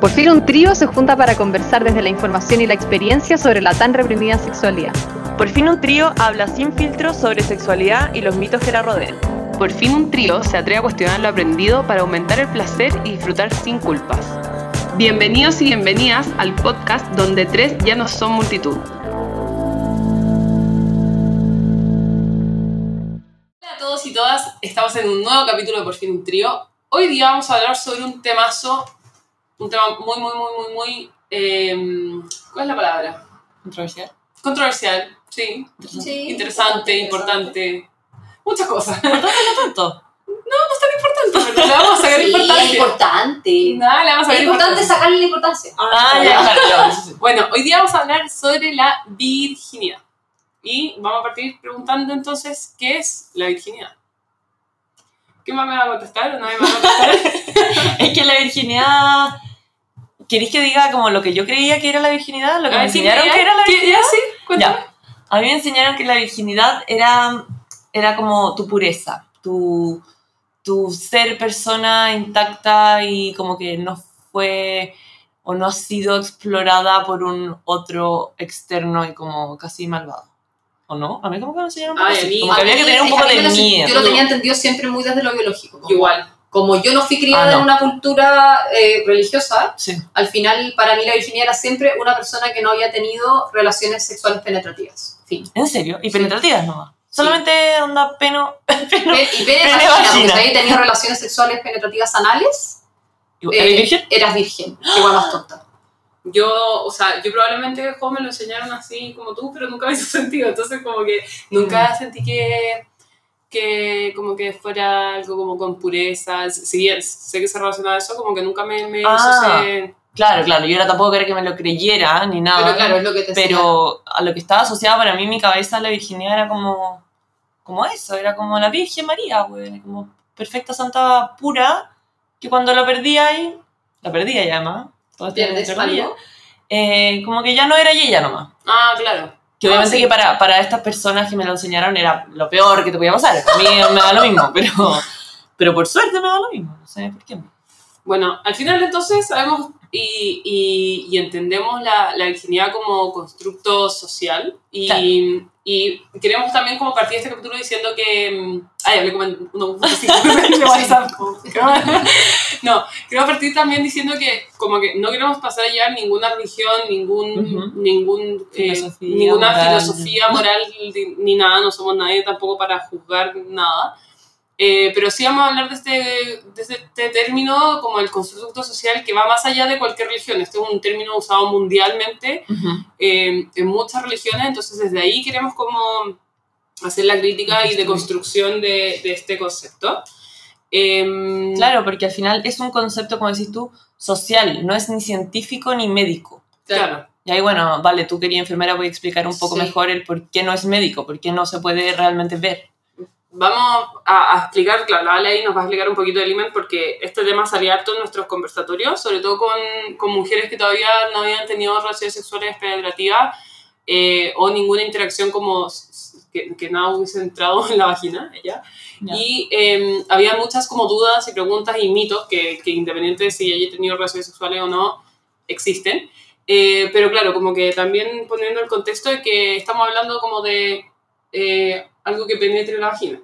Por fin un trío se junta para conversar desde la información y la experiencia sobre la tan reprimida sexualidad. Por fin un trío habla sin filtros sobre sexualidad y los mitos que la rodean. Por fin un trío se atreve a cuestionar lo aprendido para aumentar el placer y disfrutar sin culpas. Bienvenidos y bienvenidas al podcast donde tres ya no son multitud. Todas, estamos en un nuevo capítulo de Por fin un trío. Hoy día vamos a hablar sobre un temazo, un tema muy, muy, muy, muy, muy... em, ¿Cuál es la palabra? Controversial. Controversial, sí. Sí, Interesante, importante. Muchas cosas. No, No tanto. no es tan importante, pero le vamos a sacar Sí, es importancia. importante. Nada, le vamos a Es sacar importante importancia. sacarle la importancia. Ah, ya, claro. Bueno, hoy día vamos a hablar sobre la virginidad. Y vamos a partir preguntando entonces, ¿qué es la virginidad? ¿Qué más me va a contestar o nadie me va a contestar? Es que la virginidad. ¿Queréis que diga como lo que yo creía que era la virginidad? ¿Lo que me enseñaron que era la ¿qué- virginidad? sí, cuéntame. Ya. A mí me enseñaron que la virginidad era, era como tu pureza, tu, tu ser persona intacta y como que no fue o no ha sido explorada por un otro externo y como casi malvado. ¿O no? A mí como que me enseñaron un poco Ay, así, como que había que tener un poco de miedo. Yo lo tenía entendido siempre muy desde lo biológico. Como, Igual. como yo no fui criada Ah, no. en una cultura eh, religiosa, Sí. al final para mí la virginidad era siempre una persona que no había tenido relaciones sexuales penetrativas. Fin. ¿En serio? ¿Y Sí. penetrativas nomás? Solamente onda peno... peno Pe- y pene vagina, habías tenido relaciones sexuales penetrativas anales, ¿Eres eh, virgen? eras virgen. Qué guay más tonta. Yo, o sea, yo probablemente de joven me lo enseñaron así como tú, pero nunca me hizo sentido. Entonces, como que nunca sentí que, que como que fuera algo como con pureza. Bien sé que se relaciona a eso, como que nunca me, me hizo Ah. ese- Claro, claro. Yo era tampoco quería que me lo creyera ni nada. Pero claro, es lo que te pero a lo que estaba asociado para mí mi cabeza la virginidad era como como eso, era como la Virgen María, güey, como perfecta santa pura, que cuando la perdía ahí, la perdía ya además, todo este ¿Pierdes algo? eh, como que ya no era ella nomás. Ah, claro. Que Ah, obviamente sí. que para, para estas personas que me lo enseñaron era lo peor que te podía pasar. A mí me da lo mismo, pero, pero por suerte me da lo mismo. No sé por qué. Bueno, al final entonces sabemos y, y- y entendemos la, la virginidad como constructo social y, Claro. Y queremos también como partir este capítulo diciendo que... mm, Ay, hablé como en 1.5 de WhatsApp. No, queremos partir también diciendo que como que no queremos pasar a llevar ninguna religión, ningún, ningún, eh, ninguna moral. filosofía moral ni nada, no somos nadie tampoco para juzgar nada. Eh, pero sí vamos a hablar de este, de este término como el constructo social que va más allá de cualquier religión. Este es un término usado mundialmente eh, en muchas religiones, entonces desde ahí queremos como hacer la crítica y de construcción de, de este concepto. Em, Claro, porque al final es un concepto, como decís tú, social, no es ni científico ni médico. claro. Y ahí, bueno, vale, tú querías enfermera, voy a explicar un poco Sí. mejor el por qué no es médico, por qué no se puede realmente ver. Vamos a, a explicar, claro, la ahí nos va a explicar un poquito del imen porque este tema salía harto en nuestros conversatorios, sobre todo con, con mujeres que todavía no habían tenido relaciones sexuales penetrativas eh, o ninguna interacción como que, que nada hubiese entrado en la vagina, ella. Ya. Y eh, había muchas como dudas y preguntas y mitos que, que independiente de si haya tenido relaciones sexuales o no, existen. Eh, pero claro, como que también poniendo el contexto de que estamos hablando como de eh, algo que penetre la vagina.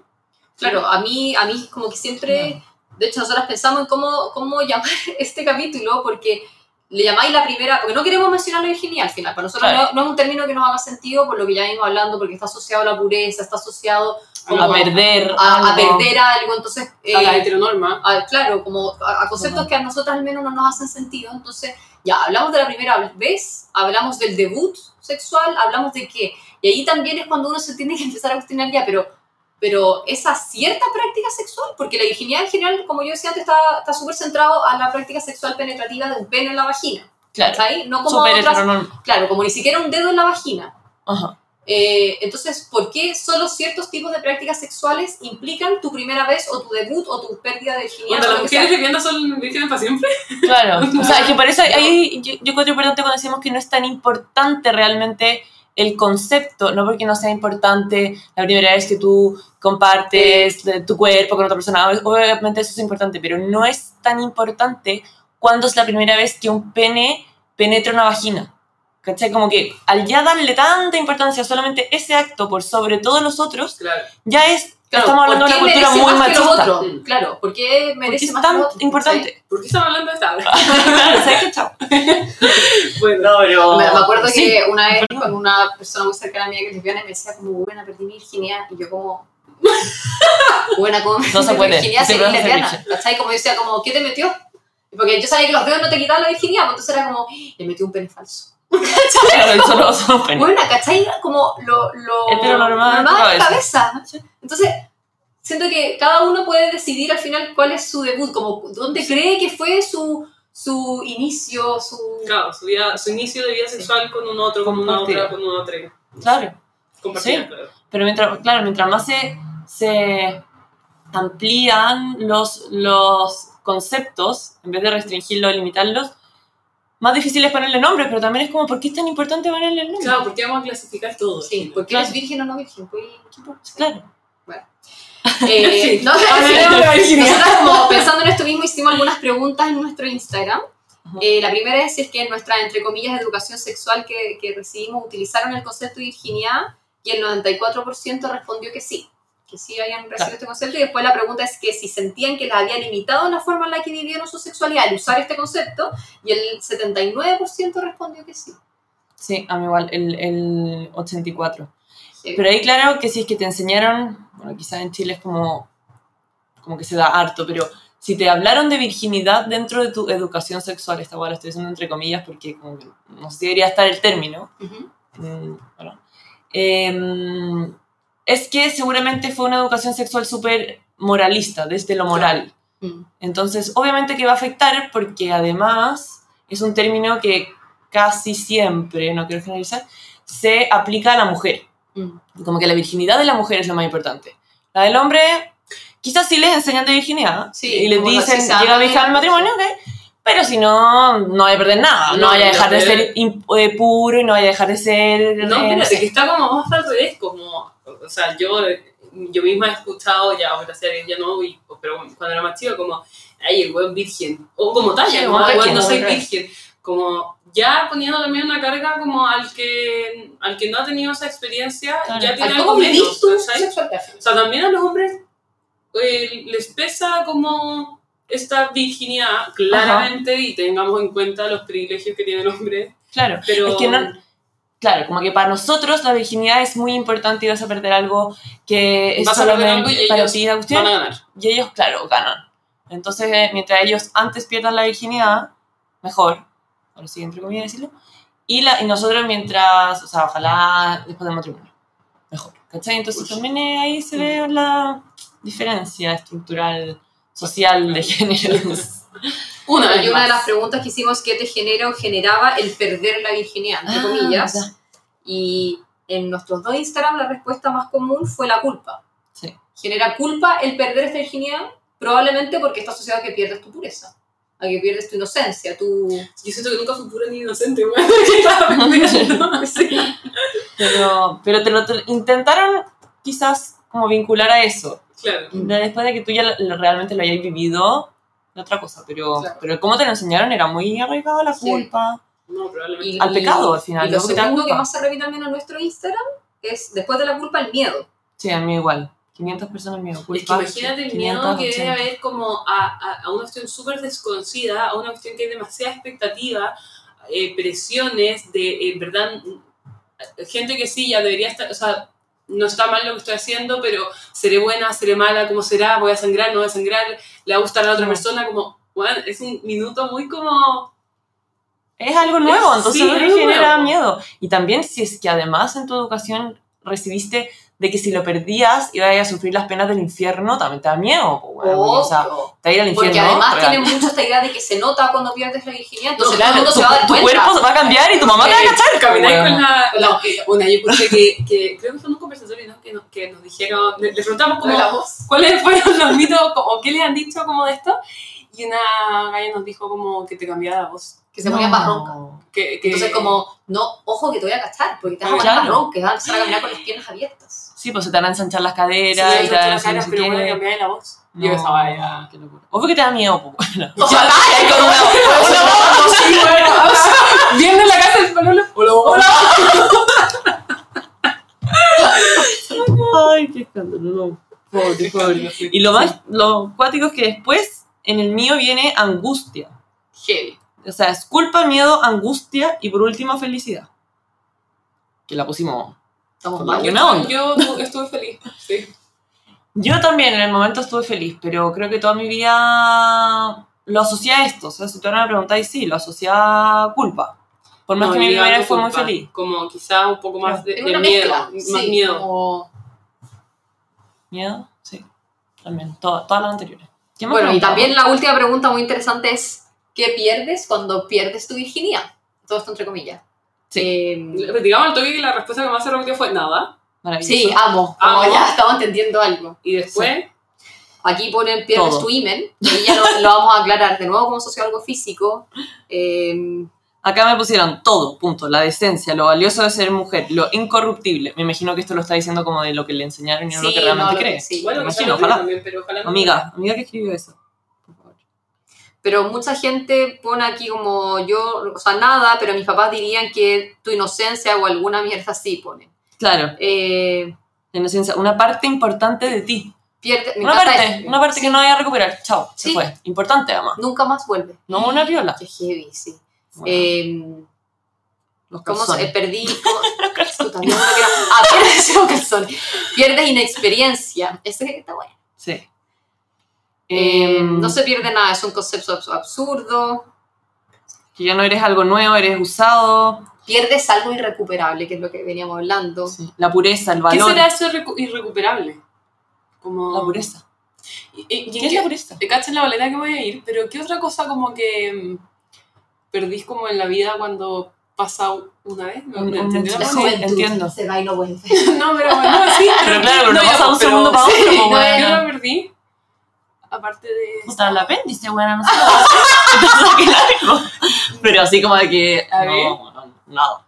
Claro, a mí, a mí como que siempre, de hecho nosotras pensamos en cómo, cómo llamar este capítulo, porque le llamáis la primera, porque no queremos mencionar la virginidad al final, para nosotros Claro. no, no es un término que nos haga sentido por lo que ya venimos hablando, porque está asociado a la pureza, está asociado como a perder. a, a algo. perder algo, entonces... a la eh, heteronorma. a- claro, como a, a conceptos que a nosotras al menos no nos hacen sentido. Entonces, ya, hablamos de la primera vez, hablamos del debut sexual, hablamos de qué. Y ahí también es cuando uno se tiene que empezar a cuestionar ya, pero, pero esa cierta práctica sexual, porque la virginidad en general, como yo decía antes, está está súper centrado a la práctica sexual penetrativa de un pene en la vagina. Claro, ¿Cachai? No como súper otras, heteronorma. claro, como ni siquiera un dedo en la vagina. Ajá. Eh, entonces, ¿por qué solo ciertos tipos de prácticas sexuales implican tu primera vez o tu debut o tu pérdida de virginidad? Cuando las mujeres viviendas son vírgenes para siempre. Claro, o sea, es que por eso ahí yo, yo encuentro importante cuando decimos que no es tan importante realmente el concepto, no porque no sea importante la primera vez que tú compartes tu cuerpo con otra persona, obviamente eso es importante, pero no es tan importante cuando es la primera vez que un pene penetra una vagina. ¿Cachai? Como que al ya darle tanta importancia solamente ese acto por sobre todos los otros, Claro. ya es, Claro, estamos hablando de ¿por una cultura muy más machista. otro? Claro, ¿por qué Porque merece es más que tan otro? importante. ¿Por qué estamos hablando de esta? claro, ¿sabes qué? Chao. bueno, pero... Me, me acuerdo sí. que una vez con una persona muy cercana a mí que es lesbiana me decía como, buena, perdí mi virginidad. Y yo como, buena, como No se puede, virginidad ser lesbiana. ¿Cachai? Como yo decía, como, ¿qué te metió? Porque yo sabía que los dedos no te quitaban la virginidad, pues entonces era como, le metió un pene falso. Claro, solo. Bueno, ¿cachai? Como lo, lo normal cabeza. cabeza. Entonces, siento que cada uno puede decidir al final cuál es su debut, como dónde cree que fue su, su inicio, su... claro, su, vida, su inicio de vida sexual con un otro, con una otra, con una otra. Claro. Compartida, Sí. claro. Pero mientras, claro, mientras más se, se amplían los, los conceptos, en vez de restringirlos o limitarlos, más difícil es ponerle nombre, pero también es como, ¿por qué es tan importante ponerle el nombre? Claro, porque vamos a clasificar todo. Sí, porque Claro. eres virgen o no virgen. Pues, ¿qué importa? Claro. Eh, Sí. no, sí, nosotras como pensando en esto mismo hicimos algunas preguntas en nuestro Instagram. Eh, la primera es si es que en nuestra, entre comillas, educación sexual que, que recibimos utilizaron el concepto de virginidad y el 94% respondió que sí, que sí habían recibido Claro. este concepto y después la pregunta es que si sentían que les había limitado la forma en la que vivieron su sexualidad al usar este concepto y el 79% respondió que sí. Sí, a mí igual, el, el 84. Sí. Pero ahí claro que si es que te enseñaron, bueno, quizás en Chile es como, como que se da harto, pero si te hablaron de virginidad dentro de tu educación sexual, esta lo estoy diciendo entre comillas porque como que no sé si debería estar el término, Ujú. Mm, bueno. Em, es que seguramente fue una educación sexual súper moralista, desde lo moral. Mm. Entonces, obviamente que va a afectar porque además es un término que casi siempre, no quiero generalizar, se aplica a la mujer. Mm. Como que la virginidad de la mujer es lo más importante. La del hombre, quizás sí les enseñan de virginidad Sí, y les dicen, llega virgen al matrimonio, pero si no, no vaya a perder nada. No, No, vaya a dejar de ser eh, puro y no vaya a dejar de ser... No, eh, espérate, sé. que está como más al revés, como, o sea, yo, yo misma he escuchado, ya, gracias a Dios ya no, y- pero cuando era más chica, como, ay, el buen virgen, o como talla, Sí, como, como "Ay, virgen, no soy virgen, como ya poniendo también una carga como al que, al que no ha tenido esa experiencia, Claro. ya tiene Al algo ¿Cómo vivís menos. O sea, también a los hombres eh, les pesa como esta virginidad, claramente, y tengamos en cuenta los privilegios que tiene el hombre, Claro, pero... es que no... Claro, como que para nosotros la virginidad es muy importante y vas a perder algo que es Vas a perder algo solamente y para ellos ti la cuestión. van a ganar. y ellos, claro, ganan. Entonces, eh, mientras ellos antes pierdan la virginidad, mejor, ahora sí, entre comillas decirlo, y, la, y nosotros mientras, o sea, ojalá después del matrimonio, mejor, ¿cachai? Entonces también eh, ahí se ve la diferencia estructural, social de géneros. Una y una de las preguntas que hicimos que te genera o generaba el perder la virginidad, entre Ah, comillas. verdad. Y en nuestros dos Instagram la respuesta más común fue la culpa. Sí. ¿Genera culpa el perder esta virginidad? Probablemente porque está asociado a que pierdes tu pureza, a que pierdes tu inocencia, tu... Yo siento que nunca fui pura ni inocente. ¿Qué? Sí. Pero, pero te lo te- intentaron quizás como vincular a eso. Claro. De- Después de que tú ya realmente lo hayas vivido, es otra cosa. Pero, Claro. pero cómo te lo enseñaron era muy arraigado a la Sí. culpa. No, probablemente. Y- Al pecado, al final, Y lo segundo que culpa. más se repite también en nuestro Instagram es, después de la culpa, el miedo. Sí, a mí igual. 500 personas miedo. Es que Culpa, imagínate el miedo que 580. debe haber como a, a, a una cuestión súper desconocida, a una cuestión que hay demasiada expectativa, eh, presiones de, en verdad, mm, gente que sí, ya debería estar, o sea, no está mal lo que estoy haciendo, pero seré buena, seré mala, ¿cómo será? ¿Voy a sangrar? ¿No voy a sangrar? ¿Le va a gustar a la otra persona? Como, bueno, es un minuto muy como... Es algo nuevo, Es- entonces sí, genera nuevo. miedo. Y también si es que además en tu educación recibiste de que si lo perdías ibas a sufrir las penas del infierno, también te da miedo. weón, porque, o sea, te va a ir al infierno. Porque además tienen mucho esta idea de que se nota cuando pierdes la virginidad, entonces Claro, todo el mundo tu, se va a dar tu cuenta. cuerpo va a cambiar y tu mamá te va a Eh, cachar. Camináis weón. con la... No, una, yo escuché que, que creo que fue en un conversatorio, ¿no? Que, nos- que nos dijeron, le, le preguntamos como, voz. cuáles fueron los mitos o qué les han dicho como de esto. Y una galla nos dijo como que te cambiaba la voz. Que se ponía más ronca. Que, que- Entonces, como, no, ojo que te voy a cachar, porque te vas a poner más ronca, vas a empezar a caminar con las piernas abiertas. Sí, pues se te van a ensanchar las caderas Sí, y te van a no sé pero bueno, cambiar la voz. No, Yo pensaba, ya. qué locura. Obvio que te da miedo, po. Bueno. Ojalá, con una- una- Sí, bueno, o sea, viendo en la casa del Palolo. Hola, hola. Ay, qué escándalo, no. Pobre, pobre. Y lo más, lo cuático es que después, en el mío viene angustia. Heavy. O sea, es culpa, miedo, angustia y por último felicidad. Que la pusimos. Estamos mal. Yo, yo estuve feliz. Sí. Yo también en el momento estuve feliz, pero creo que toda mi vida lo asocié a esto. O sea, si tú ahora me preguntáis, sí, lo asocié a culpa. Por más No, que mi primera fue muy feliz. Como quizá un poco más de, de miedo. mezcla. Más sí, miedo. como- ¿Miedo? Sí. También, to- todas las anteriores. ¿Qué me Bueno, y también la última pregunta muy interesante es, ¿qué pierdes cuando pierdes tu virginidad? Todo esto entre comillas. Sí. Eh, Digamos al toque que la respuesta que más se repitió fue nada. Maravilloso. sí, amo. Como Amo. ya estamos entendiendo algo. Y después, Aquí ponen pierdes Todo. tu imen, y ya lo, lo vamos a aclarar de nuevo como sociólogo físico. Eh, Acá me pusieron todo, punto. La decencia, lo valioso de ser mujer, lo incorruptible. Me imagino que esto lo está diciendo como de lo que le enseñaron y no lo que realmente no, lo que- cree. sí. bueno, Me imagino, ojalá. también, pero ojalá no. Amiga, amiga que escribió eso. Pero mucha gente pone aquí como yo, o sea, nada, pero mis papás dirían que tu inocencia o alguna mierda así ponen. Claro, Eh, la inocencia, una parte importante de ti. pierde, Una parte, una parte Sí, que no vaya a recuperar. Chao, se Sí. fue. Importante, además. Nunca más vuelve. No una piola. Qué heavy, sí. Bueno, Eh, los ¿Cómo se, calzones. eh, perdí? ¿cómo? No quiero- Ah, pierdes un calzón. Pierdes inexperiencia. Este está bueno. Sí. Eh, Em, no se pierde nada, es un concepto abs- absurdo. Que ya no eres algo nuevo, eres usado. Pierdes algo irrecuperable, que es lo que veníamos hablando. Sí. La pureza, el ¿Qué valor. será eso recu- irrecuperable? Como... La pureza. ¿Y, ¿Qué es la pureza? Te cachas la boleta que voy a ir, pero ¿qué otra cosa como que mm, perdís como en la vida cuando pasa una vez? ¿Me- entendió? La juventud entiendo. se va y no vuelve. No, pero bueno, sí. Pero claro, no pasa un pero- segundo para otro, sí, pues, no, bueno. Yo la perdí. Aparte de... Puta, el apéndice, bueno, no sé. Pero así como de que. A. No, no, nada.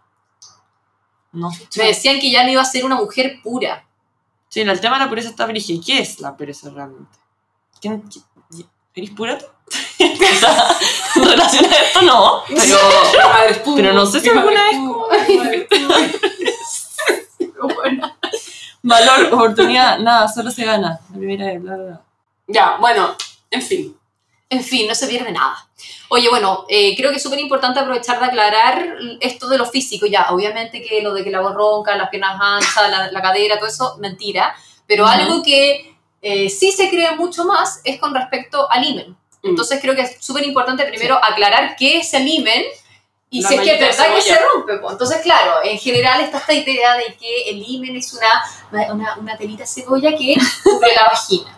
No. Me decían que ya no iba a ser una mujer pura. Sí, el tema de la pureza está brígido. ¿Qué es la pureza realmente? ¿Quién, qué- ¿Eres pura tú? en relación a esto no, pero pura, pero no sé si alguna pura. valor, oportunidad, nada, solo se gana. La primera vez, bla, bla, bla. Ya, bueno, en fin. En fin, no se pierde nada. Oye, bueno, eh, creo que es súper importante aprovechar de aclarar esto de lo físico. Ya, obviamente que lo de que la voz ronca, las piernas anchas, la, la cadera, todo eso, mentira. Pero Ujú. algo que eh, sí se cree mucho más es con respecto al imen. Mm. Entonces creo que es súper importante primero aclarar qué es el imen y La si es que es verdad que se rompe. po. Entonces, claro, en general está esta idea de que el imen es una, una, una telita cebolla que cubre la vagina.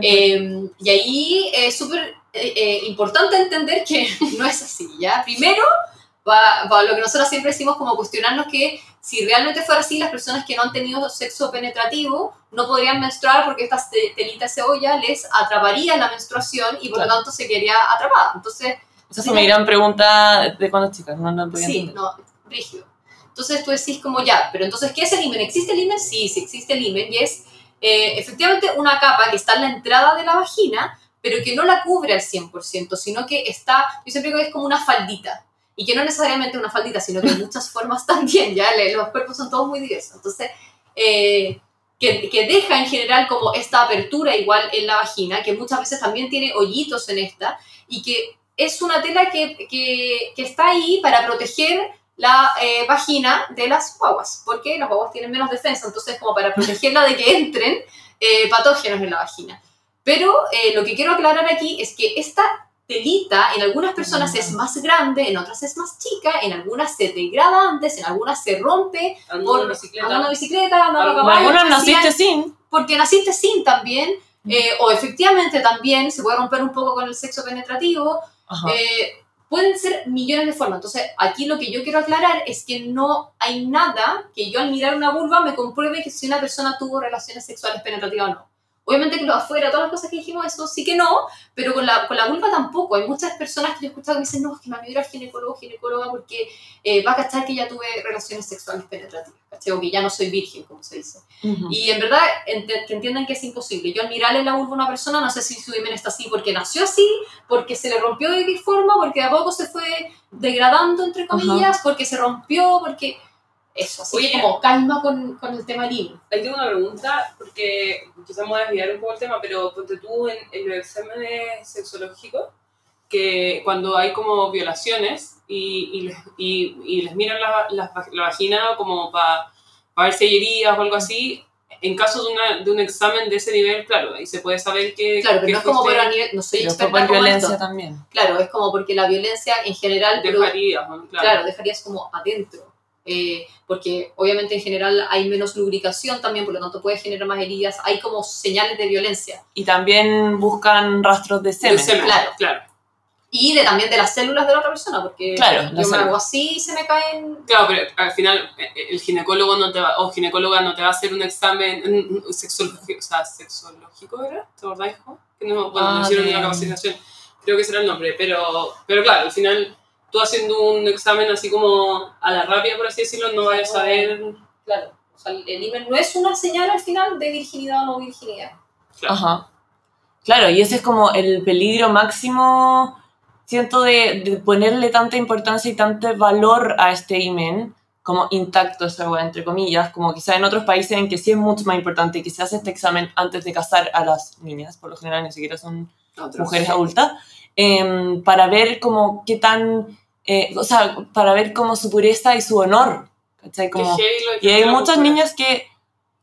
Eh, y ahí es súper eh, eh, importante entender que no es así, ¿ya? Primero, va, va lo que nosotros siempre decimos como cuestionarnos que si realmente fuera así, las personas que no han tenido sexo penetrativo no podrían menstruar porque esta te- telita de cebolla les atraparía la menstruación y por lo Claro. tanto se quedaría atrapada. Entonces, Esa fue mi gran pregunta de cuando chicas, no podía sí, entender. no, rígido. Entonces tú decís como ya, pero entonces, ¿qué es el imen? ¿Existe el imen? Sí, sí existe el imen y es eh, efectivamente una capa que está en la entrada de la vagina, pero que no la cubre al 100%, sino que está, yo siempre digo que es como una faldita. Y que no necesariamente una faldita, sino que muchas formas también, ya los cuerpos son todos muy diversos. Entonces, eh, que, que deja en general como esta apertura igual en la vagina, que muchas veces también tiene hoyitos en esta, y que es una tela que, que está ahí para proteger la eh, vagina de las guaguas, porque las guaguas tienen menos defensa, entonces como para protegerla de que entren eh, patógenos en la vagina. Pero eh, lo que quiero aclarar aquí es que esta telita en algunas personas es más grande, en otras es más chica, en algunas se degrada antes, en algunas se rompe Andando por bicicleta. andando bicicleta, andando caballo, Algunas naciste sin. porque naciste sin también, eh, o efectivamente también se puede romper un poco con el sexo penetrativo, Ajá. eh, pueden ser millones de formas. Entonces, aquí lo que yo quiero aclarar es que no hay nada que yo al mirar una vulva me compruebe que si una persona tuvo relaciones sexuales penetrativas o no. Obviamente que lo afuera, todas las cosas que dijimos, eso sí que no, pero con la, con la vulva tampoco. Hay muchas personas que yo he escuchado que dicen, no, es que me voy a ir al ginecólogo ginecóloga porque eh, va a cachar que ya tuve relaciones sexuales penetrativas, ¿cachai? O que ya no soy virgen, como se dice. Y en verdad, ent- que entiendan que es imposible. Yo al mirarle la vulva a una persona, no sé si su himen está así porque nació así, porque se le rompió de qué forma, porque de a poco se fue degradando, entre comillas, porque se rompió, porque... Eso, así Oye. que como calma con, con el tema himen. Ahí tengo una pregunta, porque quizás me voy a desviar un poco el tema, pero ponte tú en, en los exámenes sexológicos, que cuando hay como violaciones y, y, les, y, y les miran la, la, la vagina como para ver si hay heridas o algo así, en caso de, una, de un examen de ese nivel, claro, ahí se puede saber que... Claro, pero que no es como pero a nivel, no soy Pero experta por violencia esto. también. Claro, es como porque la violencia en general, pero- dejarías, ¿no? claro. claro. dejarías como adentro. Eh, porque obviamente en general hay menos lubricación también, por lo tanto puede generar más heridas, hay como señales de violencia. Y también buscan rastros de De semen. semen, claro. claro. Y de, también de las células de la otra persona, porque Claro, yo me hago así y se me caen... Claro, pero al final eh, el ginecólogo no te va, o ginecóloga no te va a hacer un examen sexológico, o sea, sexológico era, ¿te acordáis? jo? Que no, bueno, Ah, no hicieron una capacitación, creo que ese era el nombre, pero, pero claro, al final tú haciendo un examen así como a la rápida, por así decirlo, no vayas a saber, Claro, o sea, el himen no es una señal al final de virginidad o no virginidad. claro. Ajá. Claro, y ese es como el peligro máximo, siento, de, de ponerle tanta importancia y tanto valor a este imen, como intacto esa weá, entre comillas, como quizá en otros países en que sí es mucho más importante que se hace este examen antes de casar a las niñas, por lo general ni siquiera son Otros. mujeres adultas, em, para ver como qué tan, eh, o sea, para ver como su pureza y su honor, ¿cachai? Como, y hay muchas niñas que,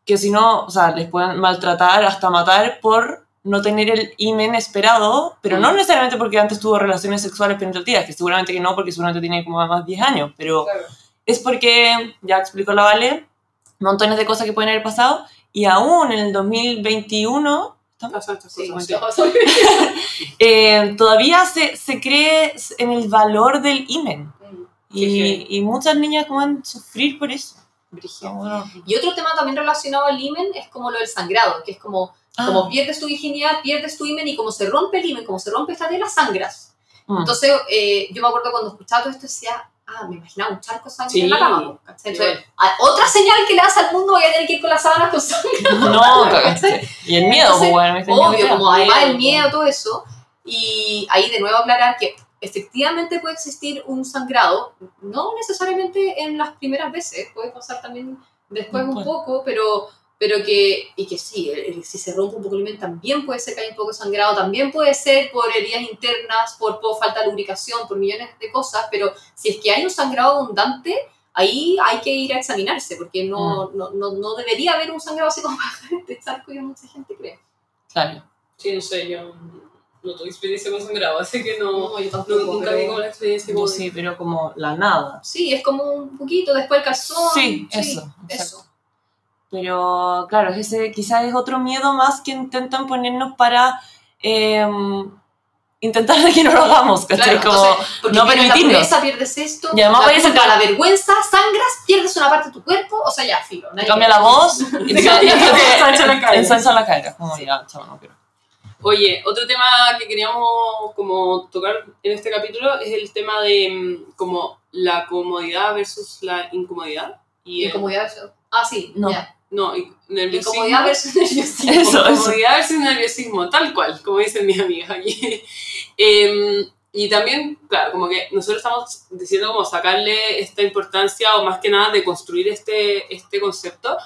que si no, o sea, les pueden maltratar, hasta matar por no tener el imen esperado, pero no necesariamente porque antes tuvo relaciones sexuales penetrativas, que seguramente que no, porque seguramente tiene como más 10 años, pero Claro. es porque, ya explicó la Vale, montones de cosas que pueden haber pasado, y aún en el 2021, Eh, todavía se, se cree en el valor del imen. Qué Y, muchas niñas a sufrir por eso. Bueno, Y otro tema también relacionado al himen es como lo del sangrado, que es como, ah, como pierdes tu virginidad, pierdes tu himen y como se rompe el himen, como se rompe esta tela, sangras. mm. Entonces, eh, yo me acuerdo cuando escuchaba todo esto, decía, ah, me imaginaba un charco de sangre Sí. en la cama. ¿cachai? Entonces, ah, otra señal que le das al mundo, voy a tener que ir con las sábanas con sangre. No, cagaste. Y el miedo, Entonces, pues bueno, Obvio, ver. como además el miedo, miedo, todo eso. Y ahí de nuevo aclarar que efectivamente puede existir un sangrado, no necesariamente en las primeras veces, puede pasar también después un poco, pero, pero que, y que sí, el- el- si se rompe un poco el himen también puede ser que haya un poco de sangrado, también puede ser por heridas internas, por, por falta de lubricación, por millones de cosas, pero si es que hay un sangrado abundante, ahí hay que ir a examinarse, porque no, no, no, no debería haber un sangrado así como para este charco y mucha gente cree. Claro. Sí, no sé, yo no tuve experiencia con sangrado, así que no, No, yo no- tampoco. nunca vi como la experiencia Yo como sí, pero como la nada. Sí, es como un poquito, después el calzón. Sí, eso, Eso. Pero claro, ese quizás es otro miedo más que intentan ponernos para eh, intentar de que no lo hagamos, ¿cachai? Claro, como entonces, porque no pierdes permitirnos. la pureza, pierdes esto, Y además la, vayas a culpa, entrar- la vergüenza, sangras, pierdes una parte de tu cuerpo, o sea, ya, filo. nadie cambia la voz y te cambia- ensancha la cara. Como ya, chao, no quiero. Oye, otro tema que queríamos como tocar en este capítulo es el tema de mm, como la comodidad versus la incomodidad. Y, Incomodidad versus- Ah, sí, No. ya. No, y- nerviosismo. Incomodidad versus nerviosismo. Eso, eso. Comodidad versus nerviosismo, tal cual, como dicen mis amigas aquí. Em, y también, claro, como que nosotros estamos diciendo como sacarle esta importancia o más que nada de construir este, este concepto,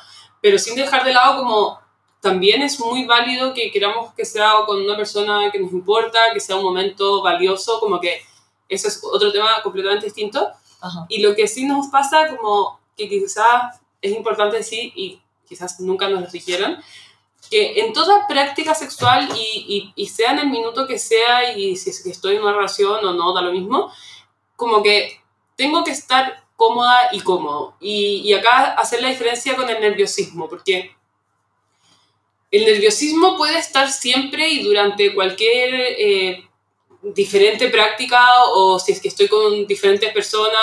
pero sin dejar de lado como también es muy válido que queramos que sea con una persona que nos importa, que sea un momento valioso, como que eso es otro tema completamente distinto. Ajá. Y lo que sí nos pasa, como que quizás es importante decir, y quizás nunca nos lo dijeron, que en toda práctica sexual, y, y, y sea en el minuto que sea, y si es que estoy en una relación o no, da lo mismo, como que tengo que estar cómoda y cómodo. Y, y acá hacer la diferencia con el nerviosismo, porque el nerviosismo puede estar siempre y durante cualquier eh, diferente práctica o si es que estoy con diferentes personas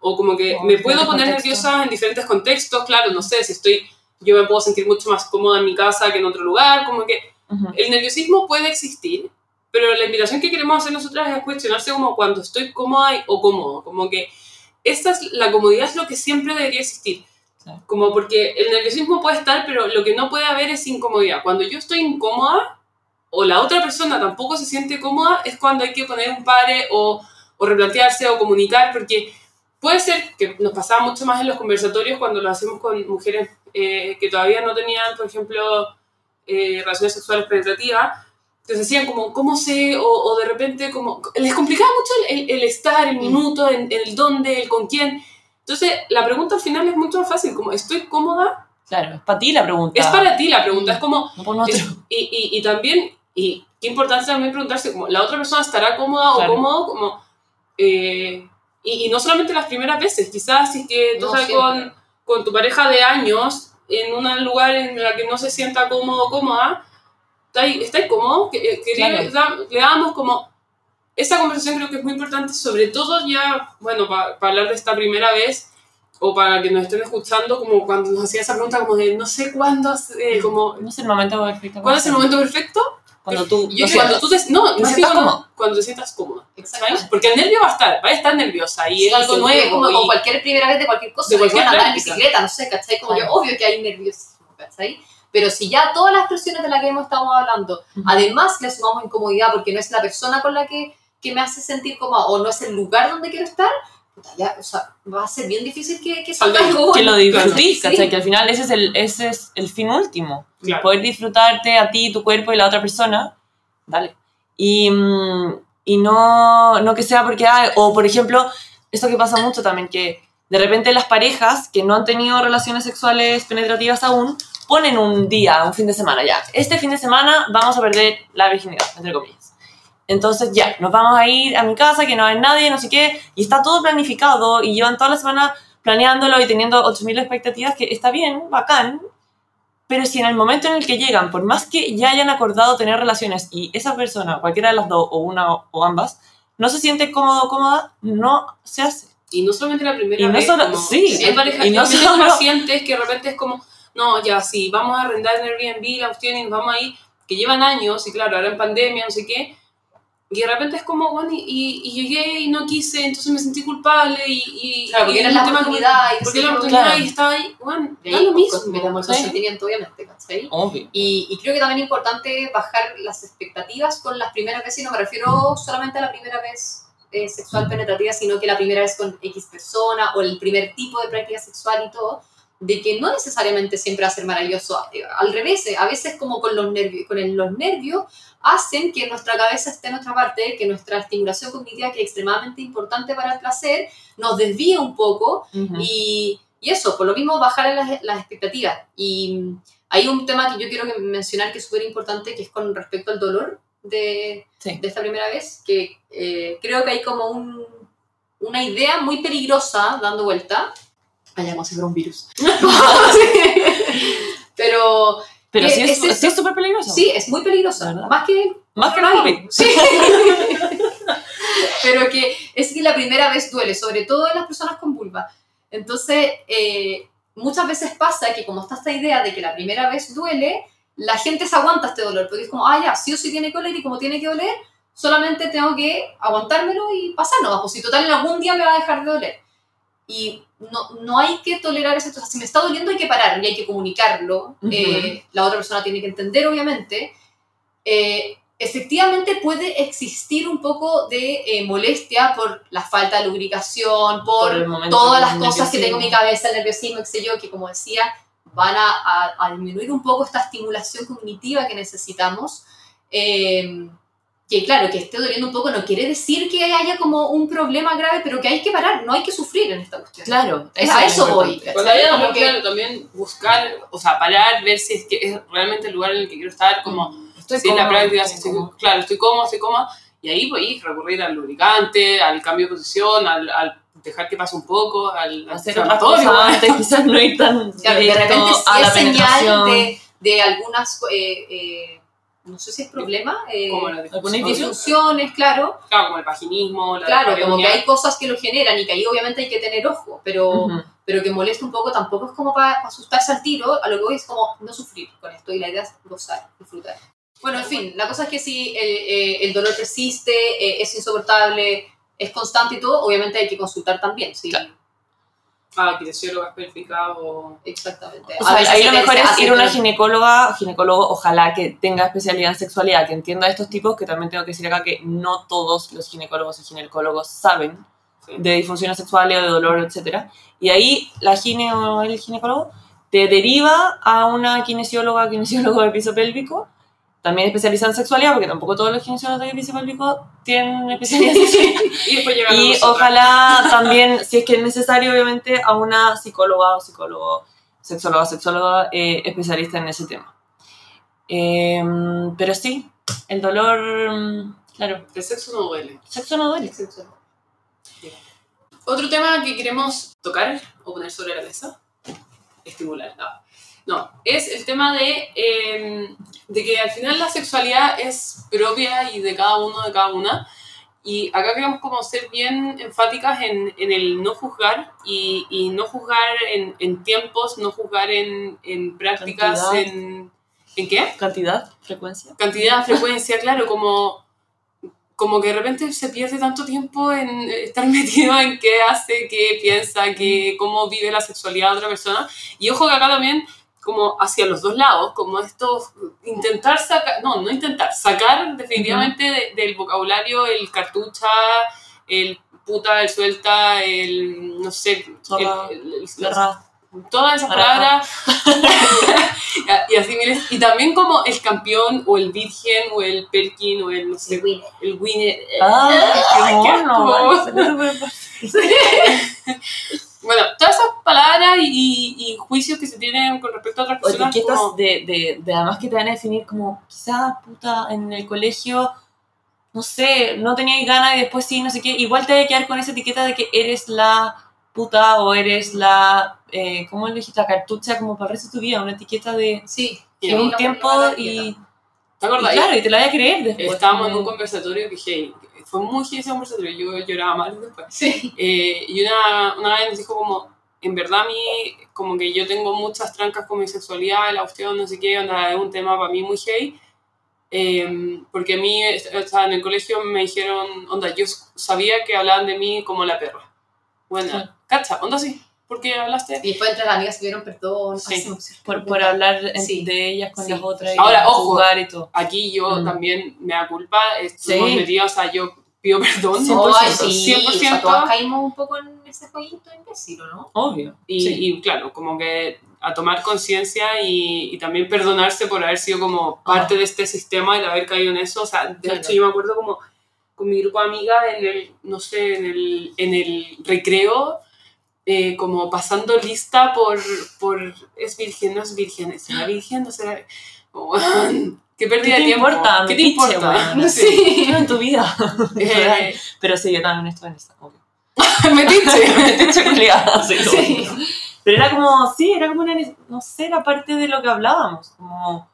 o como que O me puedo poner contextos. nerviosa en diferentes contextos, claro, no sé, si estoy yo me puedo sentir mucho más cómoda en mi casa que en otro lugar, como que Ujú. el nerviosismo puede existir, pero la invitación que queremos hacer nosotras es cuestionarse como cuando estoy cómoda o cómodo, como que esta es, la comodidad es lo que siempre debería existir. Sí. Como porque el nerviosismo puede estar, pero lo que no puede haber es incomodidad. Cuando yo estoy incómoda o la otra persona tampoco se siente cómoda, es cuando hay que poner un pare o, o replantearse o comunicar, porque puede ser que nos pasaba mucho más en los conversatorios cuando lo hacemos con mujeres eh, que todavía no tenían, por ejemplo, eh, relaciones sexuales penetrativas, se decían como, ¿cómo sé? O, o de repente, como, les complicaba mucho el, el- el estar, el minuto, en, el dónde, el con quién. Entonces, la pregunta al final es mucho más fácil, como, ¿estoy cómoda? Claro, es para ti la pregunta. Es para ti la pregunta, es como, No es- y, y, y también, y qué importante también preguntarse, como, ¿la otra persona estará cómoda Claro. o cómodo? Como, eh, y, y no solamente las primeras veces, quizás si es que tú No, estás con, con tu pareja de años en un lugar en el que no se sienta cómodo o cómoda, ¿está ahí, está cómodo? Que, eh, que Claro. le, da- le damos como... Esa conversación creo que es muy importante, sobre todo ya, bueno, para hablar de esta primera vez, o para que nos estén escuchando, como cuando nos hacía esa pregunta, como de no sé cuándo, eh, como, No es el momento perfecto. ¿cuándo es el momento perfecto? Cuando tú. Yo no cuando tú te, no, te no sientas cómodo. cuando te sientas cómoda. ¿sabes? Porque el nervio va a estar, va a estar nerviosa y es algo sí, nuevo. Como, y- como cualquier primera vez de cualquier cosa. De cualquier andar en bicicleta, no sé, ¿cachai? Como Claro. que obvio que hay nerviosismo, ¿cachai? Pero si ya todas las expresiones de las que hemos estado hablando, Ujú. además le sumamos incomodidad porque no es la persona con la que, que me hace sentir cómoda o no es el lugar donde quiero estar, puta, ya, o sea, va a ser bien difícil que, que salga algo que lo disfrutís, Sí. ¿cachai? Que al final ese es el, ese es el fin último. Claro. Poder disfrutarte a ti, tu cuerpo y la otra persona. Dale. Y, mm, y no, no que sea porque hay, o por ejemplo, esto que pasa mucho también, que de repente las parejas que no han tenido relaciones sexuales penetrativas aún, ponen un día, un fin de semana, ya. Este fin de semana vamos a perder la virginidad, entre comillas. Entonces ya, nos vamos a ir a mi casa, que no hay nadie, no sé qué, y está todo planificado y llevan toda la semana planeándolo y teniendo 8.000 expectativas, que está bien, bacán, pero si en el momento en el que llegan, por más que ya hayan acordado tener relaciones y esa persona, cualquiera de las dos, o una o- ambas, no se siente cómodo o cómoda, no se hace. Y no solamente la primera Y no vez. solo- como- sí, hay parejas, y no solo- pacientes que de repente es como, no, ya sí, vamos a arrendar en Airbnb la cuestión y nos vamos a ir, que llevan años, y claro, ahora en pandemia, no sé qué, y de repente es como, bueno, y, y- y llegué y no quise, entonces me sentí culpable y... y Claro, porque y era la oportunidad y como- Porque sí, la oportunidad claro. y estaba ahí, bueno, Y da ahí lo pues, mismo. metemos el Sí. consentimiento, obviamente, ¿cachai? Obvio. Y, y creo que también es importante bajar las expectativas con las primeras veces, y no me refiero solamente a la primera vez eh, sexual penetrativa, sino que la primera vez con X persona o el primer tipo de práctica sexual y todo, de que no necesariamente siempre va a ser maravilloso. Al revés, a veces como con los nervios, con el- los nervios hacen que nuestra cabeza esté en otra parte, que nuestra estimulación cognitiva, que es extremadamente importante para el placer, nos desvíe un poco y, y eso, por lo mismo, bajar las, las expectativas. Y mm, hay un tema que yo quiero mencionar que es súper importante, que es con respecto al dolor de, Sí. de esta primera vez, que eh, creo que hay como un- una idea muy peligrosa dando vuelta. Ay, ya, como si fuera un virus. Pero Pero ¿Qué sí es es eso? sí es súper peligroso. sí, es muy peligrosa. ¿Verdad? Más que Más que COVID. Sí. Pero que es que la primera vez duele, sobre todo en las personas con vulva. Entonces, eh, muchas veces pasa que como está esta idea de que la primera vez duele, la gente se aguanta este dolor, porque es como, ah, ya, sí o sí tiene que doler y como tiene que doler, solamente tengo que aguantármelo y pasarlo, pues si total en algún día me va a dejar de doler. Y no, no hay que tolerar eso, o sea, si me está doliendo hay que parar y hay que comunicarlo, eh, la otra persona tiene que entender, obviamente. Eh, efectivamente puede existir un poco de eh, molestia por la falta de lubricación, por, todas las cosas que tengo en mi cabeza, el nerviosismo, qué sé yo, que como decía, van a, a- a disminuir un poco esta estimulación cognitiva que necesitamos. Eh, que claro, que esté doliendo un poco no quiere decir que haya como un problema grave, pero que hay que parar, no hay que sufrir en esta cuestión. Claro. Es a es eso voy. Cuando que- claro, también buscar, o sea, parar, ver si es que es realmente el lugar en el que quiero estar, como Estoy si en la práctica, estoy si estoy, cómoda. claro, estoy cómodo, estoy cómoda, y ahí podéis recurrir al lubricante, al cambio de posición, al, al dejar que pase un poco, al Hacer otras cosas antes, quizás no ir tan Claro, de directo repente sí a la es señal de, de algunas eh, eh, no sé si es problema, eh, Como la ¿Alguna disfunción. disfunciones, claro, Claro, como el vaginismo, la claro, como que hay cosas que lo generan y que ahí obviamente hay que tener ojo, pero, Ujú. pero que molesta un poco tampoco es como para asustarse al tiro, a lo que voy es como no sufrir con esto y la idea es gozar, disfrutar. Bueno, en fin, la cosa es que si el, eh, el dolor persiste, eh, es insoportable, es constante y todo, obviamente hay que consultar también, sí. Claro. Ah, kinesiólogas pélvicas o... Exactamente. O A sea, ahí se lo mejor es ir a una ginecóloga, ginecólogo, ojalá que tenga especialidad en sexualidad, que entienda estos tipos, que también tengo que decir acá que no todos los ginecólogos y ginecólogos saben Sí. de disfunciones sexuales o de dolor, etc. Y ahí la gine o el ginecólogo te deriva a una kinesióloga, kinesiólogo de piso pélvico, también especializada en sexualidad, porque tampoco todos los kinesiólogos de piso pélvico tienen especialidad en sexualidad. Y Y ojalá también, si es que es necesario, obviamente, a una psicóloga o psicólogo, sexóloga o sexóloga eh, especialista en ese tema. Em, pero sí, el dolor, mm, claro, El sexo no duele. el sexo no duele. Otro tema que queremos tocar o poner sobre la mesa, estimular, no, no es el tema de, eh, de que al final la sexualidad es propia y de cada uno, de cada una. Y acá queremos como ser bien enfáticas en, en el no juzgar y, y no juzgar en, en tiempos, no juzgar en, en prácticas, Cantidad. en... ¿En qué? Cantidad, frecuencia. cantidad, frecuencia, claro, como, como que de repente se pierde tanto tiempo en estar metido en qué hace, qué piensa, qué, cómo vive la sexualidad de otra persona. Y ojo que acá también, como hacia los dos lados, como esto, intentar sacar, no, no intentar, sacar definitivamente de- del vocabulario el cartucha, el puta, el suelta, el, no sé, el- Zorra, el- todas esas palabras. Y así miles y también como el campeón o el virgen o el perkin o el no sé el winner ¡Ah, qué mono! bueno todas esas palabras y, y juicios que se tienen con respecto a otras O personas etiquetas como- de, de, de además que te van a definir como, quizás, puta, en el colegio, no sé, no tenías ganas y después sí, no sé qué, igual te vas a quedar con esa etiqueta de que eres la puta o eres la, eh, ¿cómo le dijiste? La cartucha como para el resto de tu vida, una etiqueta de, Sí. Y de un tiempo y. ¿te y acuerdas? claro, y te la vas a creer después. estábamos en un conversatorio que hey, fue muy heavy ese conversatorio yo lloraba mal después Sí. Eh, y una, una vez nos dijo como, en verdad a mí, como que yo tengo muchas trancas con mi sexualidad, la cuestión, no sé qué, onda, es un tema para mí muy heavy. Eh, porque a mí, o sea, en el colegio me dijeron, onda, yo sabía que hablaban de mí como la perra. Bueno, Sí. cacha, onda sí, ¿por qué hablaste? Y después entre las amigas pidieron perdón. Sí. Ay, por, por hablar Sí. de ellas con Sí. las otras Ahora, ojo. jugar y todo. Aquí yo Mm. también me da culpa, estuvimos Sí. metidos, o sea, yo pido perdón, Sí, No, 100%, ay, sí, o sea, 100%. todas caímos un poco en ese jueguito imbécil, ¿o ¿no? Obvio. Y, Sí. y, claro, como que a tomar conciencia y, y también perdonarse por haber sido como parte de este sistema y de haber caído en eso. O sea, de Claro. hecho yo me acuerdo como con mi grupo de amigas en el, no sé, en el, en el recreo, eh, como pasando lista por, por, es virgen, no es virgen, ¿será virgen? No será... Como, ¿Qué pérdida ¿Qué de te tiempo? importa? ¿Qué te Metiche, importa? Sí. No en tu vida. Eh, Pero sí, yo también estoy en esa, obvio. metiche. Metiche culiada, sí, Sí. Pero era como, sí, era como una, no sé, era parte de lo que hablábamos, como,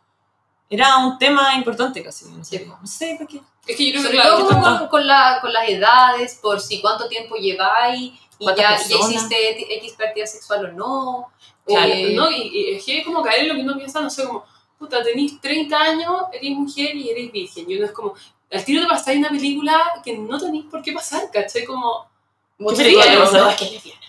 era un tema importante casi, no sé, Sí. no sé por qué. Es que yo creo que claro, que con, la, con las edades, por si cuánto tiempo lleváis y ¿Cuántas ya, ya hiciste X práctica sexual o no. Claro, Eh, ¿no? Y, y es como caer en lo que uno piensa, no sé, como, puta, tenés 30 años, eres mujer y eres virgen. Y uno es como, al tiro te pasáis una película que no tenéis por qué pasar, ¿cachai? Como, te pasó? no, es que es lesbiana.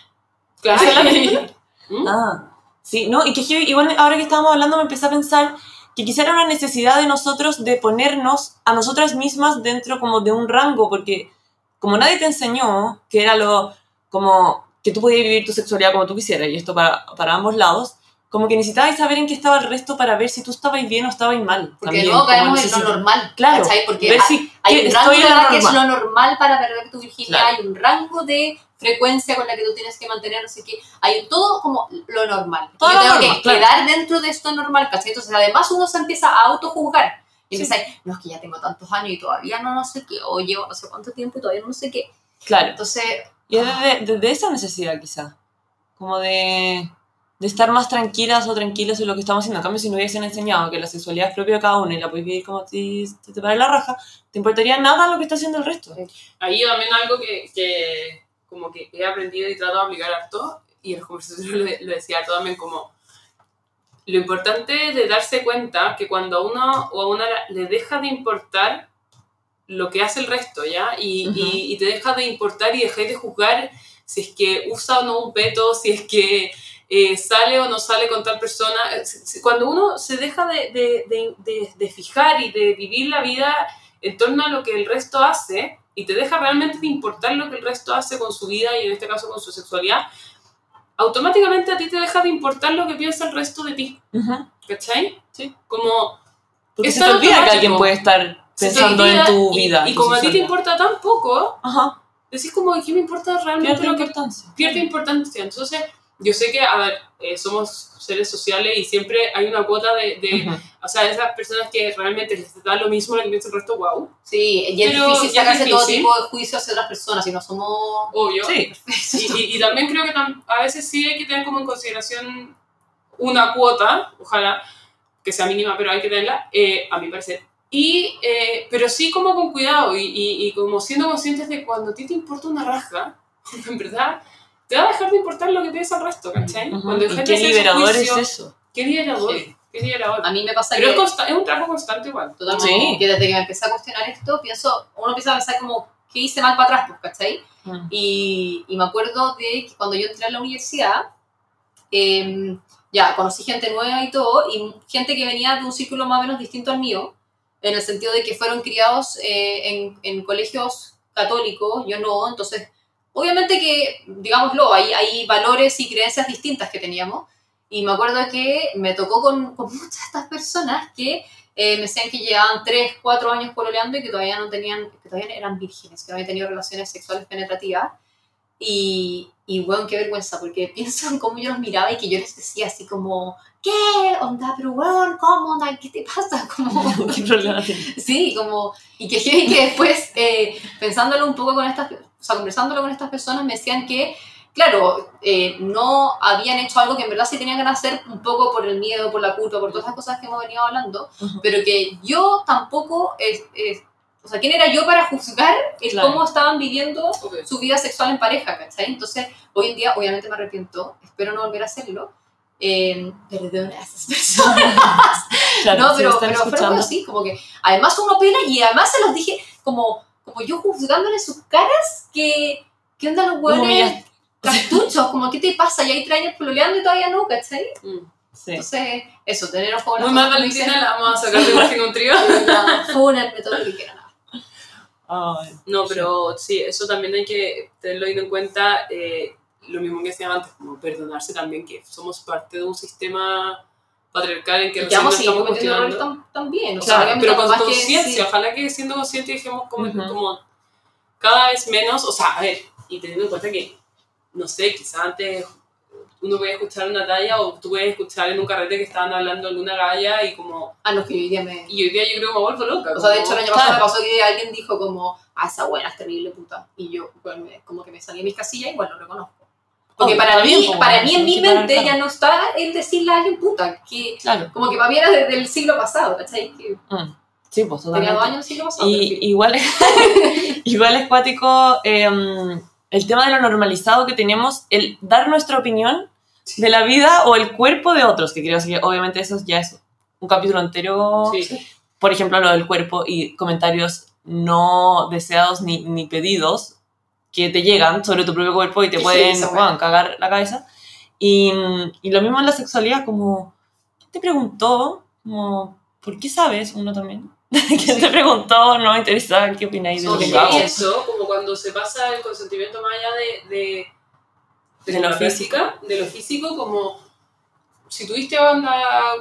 claro. ¿Esa es la película? ¿Mm? Ah, sí, no, y que igual ahora que estábamos hablando me empecé a pensar que quizá era una necesidad de nosotros de ponernos a nosotras mismas dentro como de un rango, porque como nadie te enseñó que era lo, como que tú podías vivir tu sexualidad como tú quisieras, y esto para, para ambos lados, como que necesitabas saber en qué estaba el resto para ver si tú estabas bien o estabas mal. Porque también, luego caemos en lo normal. Claro, ¿cachai? Porque ver si hay un rango de edad que es lo normal para perder tu virginidad, Claro. hay un rango de frecuencia con la que tú tienes que mantener, no sé qué, hay todo como lo normal. Todo yo tengo normal, que claro. quedar dentro de esto normal, ¿cachai? Entonces además uno se empieza a autojuzgar. Y Sí. empieza, no, es que ya tengo tantos años y todavía no, no sé qué, o llevo no sé cuánto tiempo y todavía no sé qué. Claro. Entonces, Y es desde, desde esa necesidad quizá, como de, de estar más tranquilas o tranquilos en lo que estamos haciendo. En cambio, si no hubiesen enseñado que la sexualidad es propia de cada uno y la puedes vivir como ti te, te pare la raja, te importaría nada lo que está haciendo el resto. Ahí también algo que, que como que he aprendido y trato de aplicar harto, y en las conversaciones lo, lo decía harto también como lo importante de darse cuenta que cuando a uno o a una le deja de importar lo que hace el resto, ¿ya? Y, Ujú. y, y te deja de importar y dejáis de juzgar si es que usa o no un peto, si es que eh, sale o no sale con tal persona. Eh, Cuando uno se deja de, de, de, de- fijar y de vivir la vida en torno a lo que el resto hace y te deja realmente de importar lo que el resto hace con su vida y en este caso con su sexualidad, automáticamente a ti te deja de importar lo que piensa el resto de ti, Ujú. ¿cachai? Sí. Como Porque se te olvida que alguien puede estar pensando en olvida tu y- vida. Y, en como a ti te importa tan poco, Ajá, decís como, ¿qué me importa realmente pierde lo que importancia. pierde importancia. Entonces, yo sé que, a ver, eh, somos seres sociales y siempre hay una cuota de, de o sea, esas personas que realmente les da lo mismo lo que piensa el resto, wow, Sí, y es Pero difícil sacarse todo tipo de juicios hacia otras personas si no somos... obvio. Sí, Y, y- y también creo que tam- a veces sí hay que tener como en consideración una cuota, ojalá que sea mínima, pero hay que tenerla, eh, a mi parecer. Y, eh, pero sí como con cuidado y, y- y como siendo conscientes de cuando a ti te importa una raja, en verdad, te va a dejar de importar lo que piensa el resto, ¿cachai? Ujú. Cuando ¿Y qué liberador es juicio, eso? Qué liberador, Sí. qué liberador. A mí me pasa Pero que... es, consta- es un trabajo constante igual. Totalmente. Sí. Que desde que me empecé a cuestionar esto, pienso, uno empieza a pensar como, ¿qué hice mal para atrás? Pues, ¿cachai? Mm. Y, y me acuerdo de que cuando yo entré a la universidad, em, ya conocí gente nueva y todo, y gente que venía de un círculo más o menos distinto al mío, en el sentido de que fueron criados eh, en, en colegios católicos, yo no, entonces, obviamente que, digámoslo, hay, hay valores y creencias distintas que teníamos, y me acuerdo que me tocó con, con muchas de estas personas que eh, me decían que llevaban 3, 4 años pololeando y que todavía no tenían, que todavía eran vírgenes, que no habían tenido relaciones sexuales penetrativas. Y, y bueno, qué vergüenza, porque pienso en cómo yo los miraba y que yo les decía así como, ¿qué? Onda, pero weón, ¿cómo? Onda, ¿qué te pasa? Como, ¿Qué problema tienes? sí, como, y que, y que después, eh, pensándolo un poco con estas, o sea, conversándolo con estas personas, me decían que, claro, eh, no habían hecho algo que en verdad sí tenían que hacer un poco por el miedo, por la culpa, por todas las cosas que hemos venido hablando, Ujú. pero que yo tampoco, es, es- o sea, ¿quién era yo para juzgar el Claro. cómo estaban viviendo Ok. su vida sexual en pareja, ¿cachai? Entonces, hoy en día, obviamente me arrepiento, espero no volver a hacerlo. Eh, perdona a esas personas. Claro, no, si pero, están pero fueron así, como que además uno pela y además se los dije como, como yo juzgándole sus caras que, ¿qué onda los hueones cartuchos? Como, ¿qué te pasa? Ya hay tres años pololeando y todavía no, ¿cachai? Mm. Sí. Entonces, eso, tener ojo con Muy mal. Valentina, la vamos a sacar de imagen un trío. Fúnenme todo lo que quieran. No, pero sí, eso también hay que tenerlo en cuenta. eh, lo mismo que decía antes, como perdonarse también que somos parte de un sistema patriarcal en que Y que recién vamos estamos cuestionando. tam- también. O Claro, obviamente, pero con conciencia, sí. ojalá que siendo consciente dijimos como, como cada vez menos, o sea, a ver, y teniendo en cuenta que, no sé, quizás antes uno puede escuchar una talla o tú puedes escuchar en un carrete que estaban hablando alguna galla y como, Ah, no, que hoy día me... y hoy día yo creo que me vuelvo loca. O sea, de hecho, el año pasado Claro. me pasó que alguien dijo como, ah, esa buena es terrible puta. Y yo, pues, me- como que me salí de mis casillas y igual lo reconozco. Porque Obvio, para mí, bien, para mí en mi mente ya no está el decirle a alguien puta, que Claro. como que para mí era desde el siglo pasado, ¿cachai? Que Mm. Sí, pues tenía dos totalmente. años el siglo pasado. Y igual es, igual es cuático em, el tema de lo normalizado que tenemos, el dar nuestra opinión de la vida o el cuerpo de otros, que creo que obviamente eso ya es un capítulo entero, Sí. por ejemplo, lo del cuerpo y comentarios no deseados ni, ni pedidos que te llegan sobre tu propio cuerpo y te pueden wea. weón, cagar la cabeza. Y, y lo mismo en la sexualidad, como, ¿quién te preguntó? Como, ¿por qué sabes? Uno también. ¿Quién te preguntó? No me interesa qué opináis de lo que hago. eso, como cuando se pasa el consentimiento más allá de, de, de, De lo físico. práctica, de lo físico, como si tuviste onda,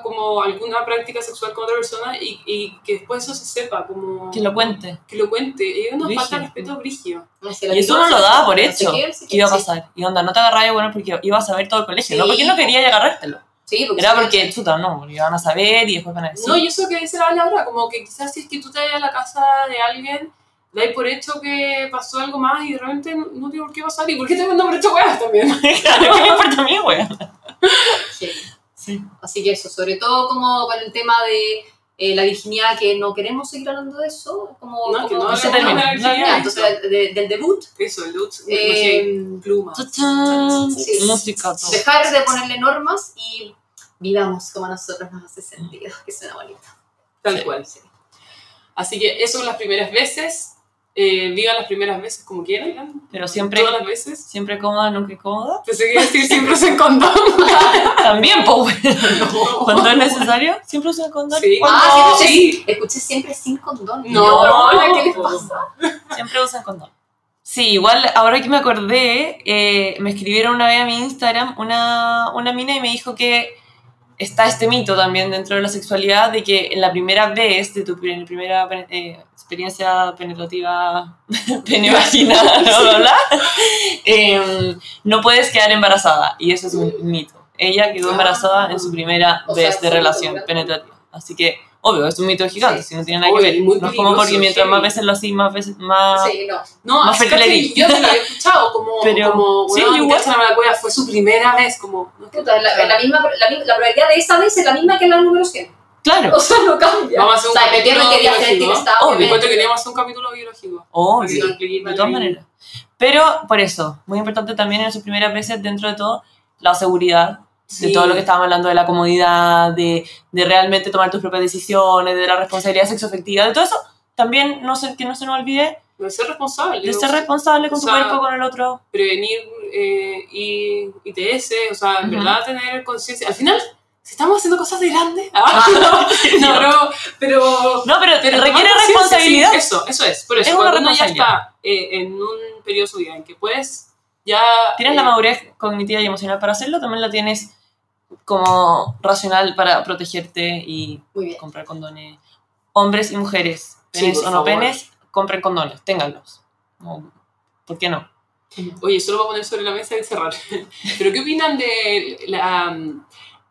como alguna práctica sexual con otra persona y, y que después eso se sepa, como Que lo cuente. que lo cuente, es una Brígido. falta de respeto brigio. no Y eso uno lo daba por no hecho, no que iba a sí. pasar. Y onda, no te agarrabas bueno porque ibas a ver todo el colegio. No Sí. porque no quería agarrártelo. Sí, porque Era sí, porque, chuta, no, porque iban a saber y después van a decir. No, y eso que dice la Vale ahora, como que quizás si es que tú te vayas a la casa de alguien, dais por hecho que pasó algo más y de repente no, no tiene por qué pasar. ¿Y por qué te mandan por hecho weas también? Claro, ¿qué me importa a mí, güey? Sí. Sí. Así que eso, sobre todo como con el tema de eh, la virginidad, que no queremos seguir hablando de eso. Como, No, que se termina. entonces, de- del debut, Eso, el Lutz, eh. Sí. Música, todo. dejar de ponerle normas y vivamos como a nosotros nos hace sentido, que suena bonito. Tal Sí. cual. Así que eso las primeras veces. Eh, vivan las primeras veces como quieran. Pero siempre, Todas las veces. siempre cómoda, nunca incómoda. Pensé que iba a decir siempre usen condón. También, pues, Cuando es necesario, siempre usa condón. Sí. Ah, sí. Escuché siempre sin condón. No, Hola, ¿qué les no. pasa? Siempre usan condón. Sí, igual ahora que me acordé, eh, me escribieron una vez a mi Instagram una, una mina y me dijo que está este mito también dentro de la sexualidad de que en la primera vez de tu pri- primera eh, experiencia penetrativa penevaginal, bla, em, no puedes quedar embarazada. Y eso es un mito. Ella quedó embarazada en su primera O vez de relación penetrativa. Así que, obvio, es un mito gigante, Sí. si no tiene nada Obvio, que ver. no es como porque mientras sí. más veces lo así, más veces, más... Sí, no. No, Más que eres. yo te lo he escuchado como, Pero- como sí, bueno, igual. casa no me la cueva, fue su primera vez, como... no, Puta, la, la misma, la, la probabilidad de esa vez es la misma que la número 100. Claro, O sea, no cambia. Vamos a hacer o un sea, qué día capítulo fértil biológico. está, Obvio, cuento que queríamos hacer un capítulo biológico. obvio, que de todas maneras. Pero, por eso, muy importante también en sus primeras veces, dentro de todo, la seguridad, de Sí. todo lo que estábamos hablando, de la comodidad, de, de realmente tomar tus propias decisiones, de la responsabilidad sexoafectiva, de todo eso, también no se, que no se nos olvide De ser responsable. de ser responsable con o tu sea, cuerpo, con el otro. prevenir eh, I- ITS, o sea, en Ujú. verdad tener conciencia. Al final, si estamos haciendo cosas de grande, ah, no, no, pero, pero, No, pero, pero requiere responsabilidad. sí, eso, eso es. Por eso, Es una cuando uno ya está eh, en un periodo de su vida en que puedes ya. Tienes eh, la madurez cognitiva y emocional para hacerlo, también la tienes como racional para protegerte y comprar condones. Hombres y mujeres, Sí, penes por o no favor. penes, compren condones, ténganlos. No, ¿Por qué no? Oye, solo voy a poner sobre la mesa y cerrar. Pero, ¿qué opinan de la,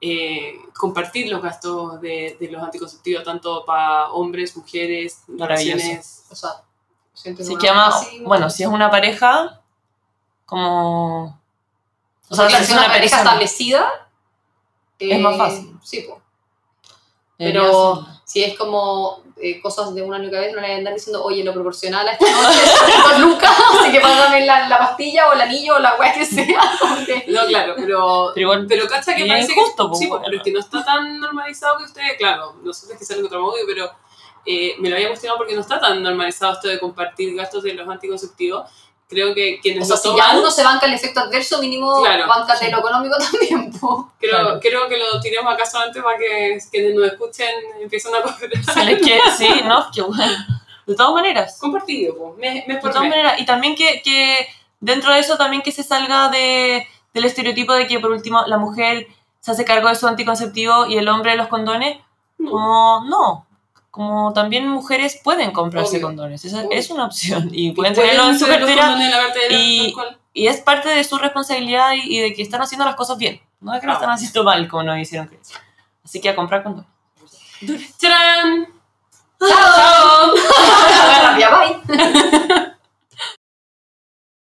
eh, compartir los gastos de, de los anticonceptivos, tanto para hombres, mujeres, relaciones? O sea, Si así, bueno, si es una pareja, como... O sea, si es una una pareja establecida. Es más fácil. Sí, pues. Pero si es como eh, cosas de un año que vez, no le voy a andar diciendo, oye, lo proporcional a esta noche dos lucas, así que pásame la, la pastilla o el anillo o la weá que sea. porque- No, claro, pero. Pero igual, Pero cacha que parece injusto, que. Sí, bueno. pero es que no está tan normalizado que ustedes. Claro, nosotros quizás lo encontramos obvio, pero eh, me lo había cuestionado porque no está tan normalizado esto de compartir gastos de los anticonceptivos. Creo que O quienes sea, lo si toman. ya uno se banca el efecto adverso, mínimo Claro, bancate lo económico también, po. Creo, Claro. creo que lo tiremos acá solamente para que quienes nos escuchen empiecen a se les quiere, sí, ¿no? Que bueno. De todas maneras. Compartido, pues. Mes, mes De todas maneras. Y también que, que dentro de eso también que se salga de, del estereotipo de que por último la mujer se hace cargo de su anticonceptivo y el hombre de los condones. No. Como no como también mujeres pueden comprarse condones. Es, una opción. Y pueden tenerlo en su cartera. Y, es parte de su responsabilidad y, de que están haciendo las cosas bien. No es que lo no. están haciendo mal, como nos hicieron creer. Así que a comprar condones. ¡Tarán! ¡Chao! ¡Chao! Bye.